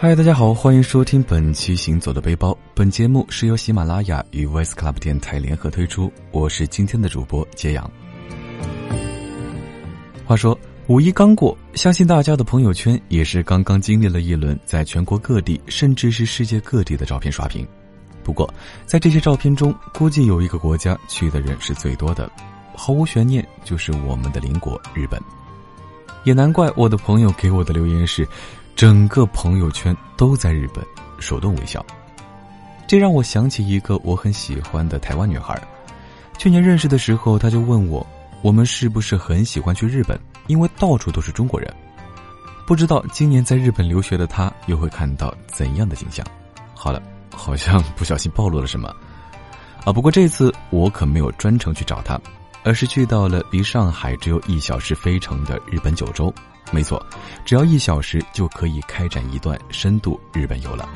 嗨，大家好，欢迎收听本期《行走的背包》。本节目是由喜马拉雅与 Voice Club 电台联合推出，我是今天的主播揭阳。话说五一刚过，相信大家的朋友圈也是刚刚经历了一轮在全国各地，甚至是世界各地的照片刷屏。不过，在这些照片中，估计有一个国家去的人是最多的，毫无悬念，就是我们的邻国日本。也难怪我的朋友给我的留言是。整个朋友圈都在日本，手动微笑。这让我想起一个我很喜欢的台湾女孩。去年认识的时候，她就问我，我们是不是很喜欢去日本？因为到处都是中国人。不知道今年在日本留学的她又会看到怎样的景象？好了，好像不小心暴露了什么。啊，不过这次我可没有专程去找她，而是去到了离上海只有一小时飞程的日本九州。没错，只要一小时就可以开展一段深度日本游了。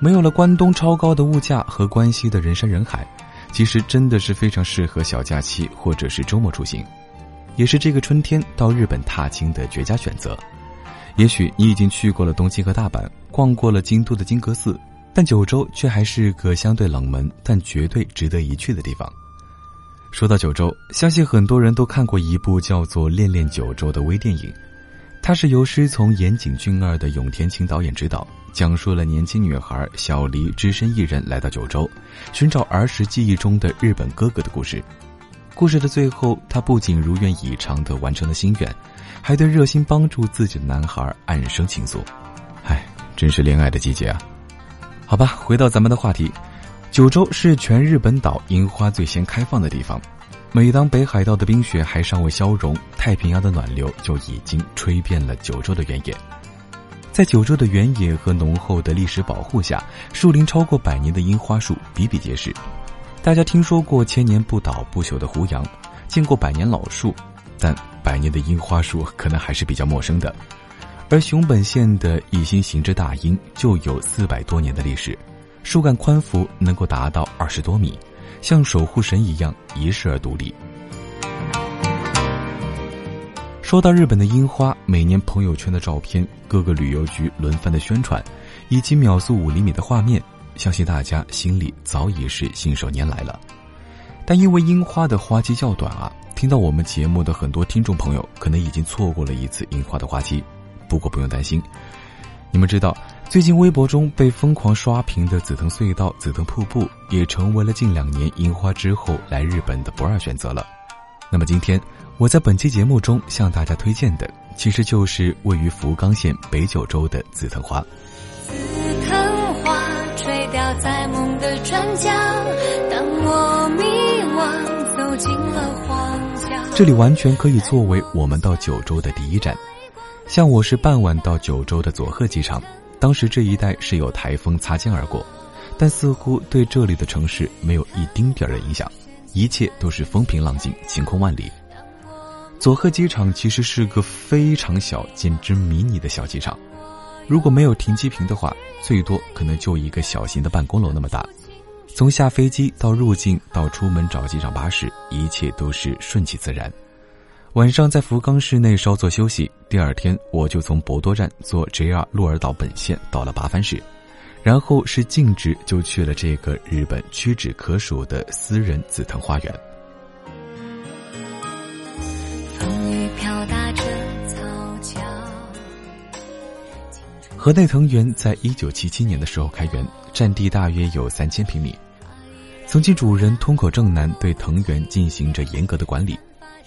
没有了关东超高的物价和关西的人山人海，其实真的是非常适合小假期或者是周末出行，也是这个春天到日本踏青的绝佳选择。也许你已经去过了东京和大阪，逛过了京都的金阁寺，但九州却还是个相对冷门但绝对值得一去的地方。说到九州，相信很多人都看过一部叫做《恋恋九州》的微电影，它是由师从岩井俊二的永田晴导演执导，讲述了年轻女孩小黎只身一人来到九州，寻找儿时记忆中的日本哥哥的故事。故事的最后，她不仅如愿以偿的完成了心愿，还对热心帮助自己的男孩暗生情愫。唉，真是恋爱的季节啊！好吧，回到咱们的话题。九州是全日本岛樱花最先开放的地方。每当北海道的冰雪还尚未消融，太平洋的暖流就已经吹遍了九州的原野。在九州的原野和浓厚的历史保护下，树龄超过百年的樱花树比比皆是。大家听说过千年不倒不朽的胡杨，见过百年老树，但百年的樱花树可能还是比较陌生的。而熊本县的一心行之大樱就有四百多年的历史。树干宽幅能够达到二十多米，像守护神一样遗世而独立。说到日本的樱花，每年朋友圈的照片、各个旅游局轮番的宣传，以及秒速五厘米的画面，相信大家心里早已是信手拈来了。但因为樱花的花期较短啊，听到我们节目的很多听众朋友可能已经错过了一次樱花的花期。不过不用担心，你们知道。最近微博中被疯狂刷屏的紫藤隧道、紫藤瀑布，也成为了近两年樱花之后来日本的不二选择了。那么今天我在本期节目中向大家推荐的，其实就是位于福冈县北九州的紫藤花。紫藤花垂钓在梦的转角，当我迷惘走进了荒郊。这里完全可以作为我们到九州的第一站。像我是傍晚到九州的佐贺机场。当时这一带是有台风擦肩而过，但似乎对这里的城市没有一丁点儿的影响，一切都是风平浪静、晴空万里。佐贺机场其实是个非常小、简直迷你的小机场，如果没有停机坪的话，最多可能就一个小型的办公楼那么大。从下飞机到入境到出门找机场巴士，一切都是顺其自然。晚上在福冈市内稍作休息，第二天我就从博多站坐 JR 鹿儿岛本线到了八幡市，然后是径直就去了这个日本屈指可数的私人紫藤花园。风雨飘打着草桥。河内藤园在一九七七年的时候开园，占地大约有三千平米。曾经主人通口正男对藤园进行着严格的管理。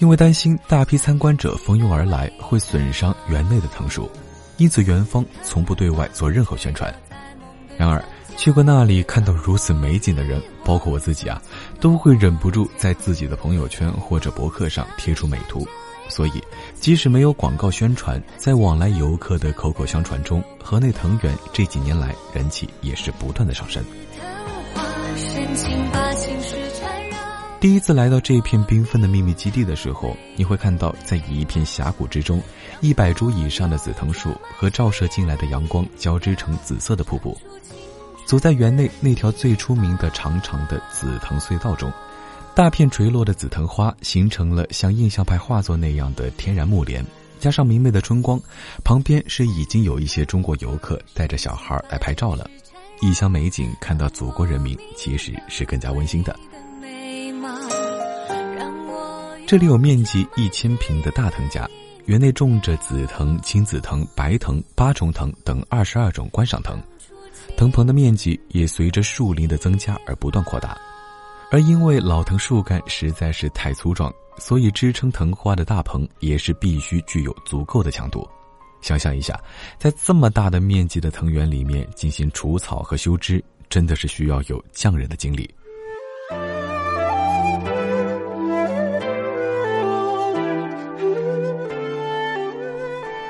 因为担心大批参观者蜂拥而来会损伤园内的藤树，因此园方从不对外做任何宣传。然而，去过那里看到如此美景的人，包括我自己啊，都会忍不住在自己的朋友圈或者博客上贴出美图。所以，即使没有广告宣传，在往来游客的口口相传中，河内藤园这几年来人气也是不断的上升。第一次来到这片缤纷的秘密基地的时候，你会看到，在一片峡谷之中，一百株以上的紫藤树和照射进来的阳光交织成紫色的瀑布。走在园内那条最出名的长长的紫藤隧道中，大片垂落的紫藤花形成了像印象派画作那样的天然幕帘，加上明媚的春光，旁边是已经有一些中国游客带着小孩来拍照了。异乡美景，看到祖国人民，其实是更加温馨的。这里有面积一千平的大藤家，园内种着紫藤、青紫藤、白藤、八重藤等二十二种观赏藤，藤棚的面积也随着树林的增加而不断扩大。而因为老藤树干实在是太粗壮，所以支撑藤花的大棚也是必须具有足够的强度。想象一下，在这么大的面积的藤园里面进行除草和修枝，真的是需要有匠人的精力。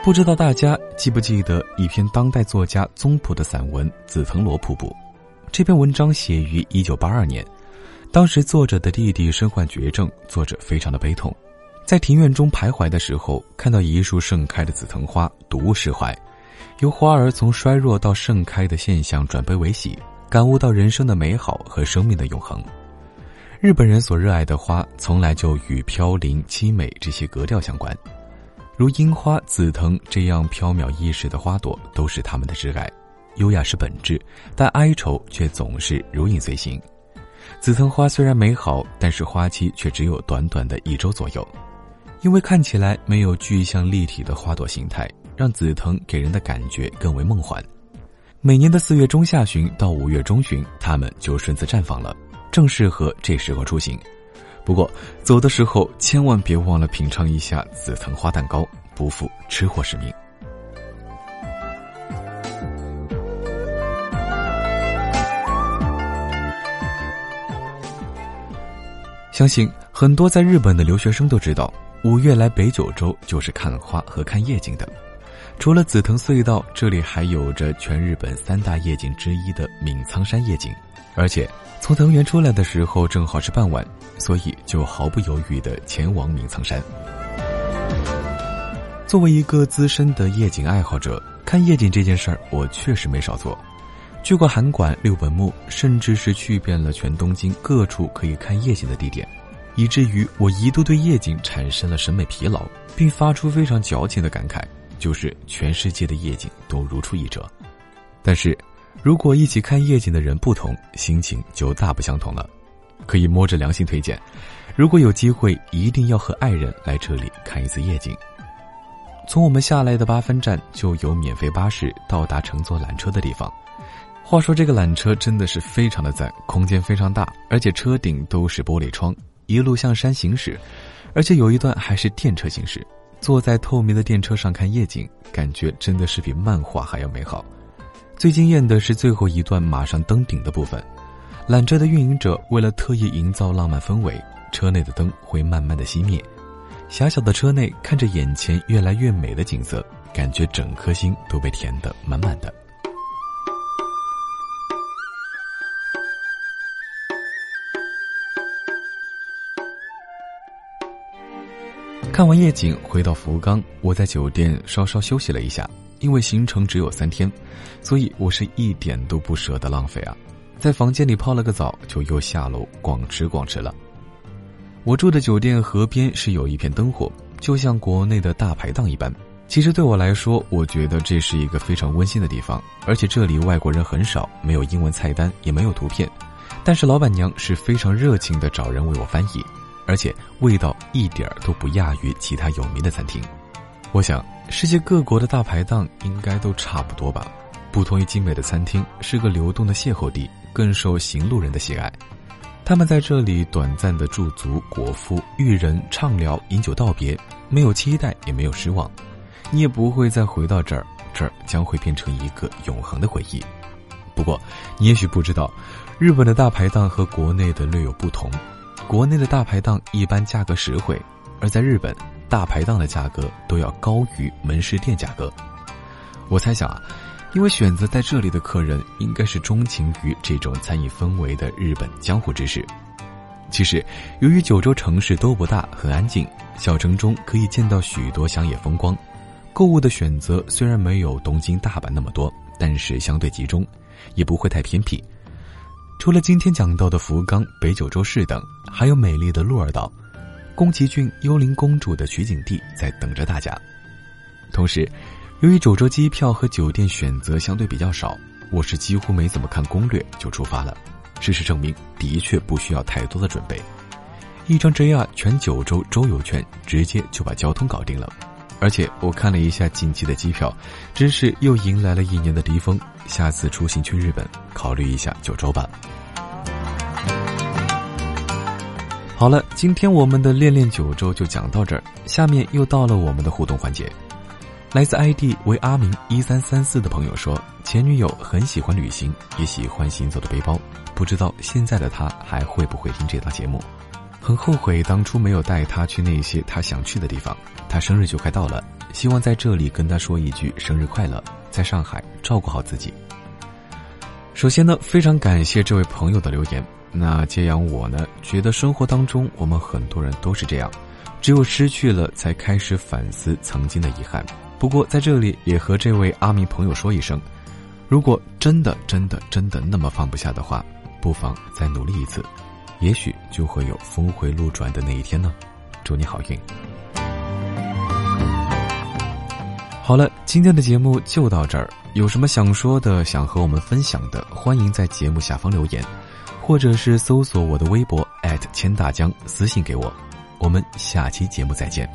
不知道大家记不记得一篇当代作家宗璞的散文《紫藤萝瀑布》？这篇文章写于一九八二年，当时作者的弟弟身患绝症，作者非常的悲痛。在庭院中徘徊的时候，看到一束盛开的紫藤花，睹物释怀，由花儿从衰弱到盛开的现象转悲为喜，感悟到人生的美好和生命的永恒。日本人所热爱的花，从来就与飘零、凄美这些格调相关，如樱花、紫藤这样飘渺易逝的花朵，都是他们的挚爱。优雅是本质，但哀愁却总是如影随形。紫藤花虽然美好，但是花期却只有短短的一周左右。因为看起来没有具象立体的花朵形态，让紫藤给人的感觉更为梦幻。每年的四月中下旬到五月中旬，它们就顺次绽放了，正适合这时候出行。不过走的时候千万别忘了品尝一下紫藤花蛋糕，不负吃货使命。相信很多在日本的留学生都知道。五月来北九州就是看花和看夜景的，除了紫藤隧道，这里还有着全日本三大夜景之一的皿苍山夜景。而且从藤原出来的时候正好是傍晚，所以就毫不犹豫的前往明苍山。作为一个资深的夜景爱好者，看夜景这件事儿我确实没少做，去过函馆、六本木，甚至是去遍了全东京各处可以看夜景的地点。以至于我一度对夜景产生了审美疲劳，并发出非常矫情的感慨，就是全世界的夜景都如出一辙。但是，如果一起看夜景的人不同，心情就大不相同了。可以摸着良心推荐，如果有机会，一定要和爱人来这里看一次夜景。从我们下来的八分站就有免费巴士到达乘坐缆车的地方。话说这个缆车真的是非常的赞，空间非常大，而且车顶都是玻璃窗。一路向山行驶，而且有一段还是电车行驶。坐在透明的电车上看夜景，感觉真的是比漫画还要美好。最惊艳的是最后一段马上登顶的部分，缆车的运营者为了特意营造浪漫氛围，车内的灯会慢慢的熄灭。狭小的车内看着眼前越来越美的景色，感觉整颗心都被填得满满的。看完夜景，回到福冈，我在酒店稍稍休息了一下。因为行程只有三天，所以我是一点都不舍得浪费啊！在房间里泡了个澡，就又下楼逛吃逛吃了。我住的酒店河边是有一片灯火，就像国内的大排档一般。其实对我来说，我觉得这是一个非常温馨的地方，而且这里外国人很少，没有英文菜单，也没有图片，但是老板娘是非常热情的找人为我翻译。而且味道一点儿都不亚于其他有名的餐厅。我想，世界各国的大排档应该都差不多吧。不同于精美的餐厅，是个流动的邂逅地，更受行路人的喜爱。他们在这里短暂的驻足、果腹、育人、畅聊、饮酒道别，没有期待，也没有失望。你也不会再回到这儿，这儿将会变成一个永恒的回忆。不过，你也许不知道，日本的大排档和国内的略有不同。国内的大排档一般价格实惠，而在日本，大排档的价格都要高于门市店价格。我猜想啊，因为选择在这里的客人应该是钟情于这种餐饮氛围的日本江湖之士。其实，由于九州城市都不大，很安静，小城中可以见到许多乡野风光，购物的选择虽然没有东京大阪那么多，但是相对集中，也不会太偏僻。除了今天讲到的福冈、北九州市等，还有美丽的鹿儿岛、宫崎骏《幽灵公主》的取景地在等着大家。同时，由于九州机票和酒店选择相对比较少，我是几乎没怎么看攻略就出发了。事实证明，的确不需要太多的准备，一张 JR 全九州周游券直接就把交通搞定了。而且我看了一下近期的机票，真是又迎来了一年的低峰。下次出行去日本，考虑一下九州吧。好了，今天我们的恋恋九州就讲到这儿，下面又到了我们的互动环节。来自 ID 为阿明一三三四的朋友说，前女友很喜欢旅行，也喜欢行走的背包，不知道现在的他还会不会听这档节目。很后悔当初没有带他去那些他想去的地方。他生日就快到了，希望在这里跟他说一句生日快乐，在上海照顾好自己。首先呢，非常感谢这位朋友的留言。那揭阳我呢，觉得生活当中我们很多人都是这样，只有失去了才开始反思曾经的遗憾。不过在这里也和这位阿明朋友说一声，如果真的真的真的那么放不下的话，不妨再努力一次。也许就会有峰回路转的那一天呢，祝你好运。好了，今天的节目就到这儿。有什么想说的、想和我们分享的，欢迎在节目下方留言，或者是搜索我的微博千大江私信给我。我们下期节目再见。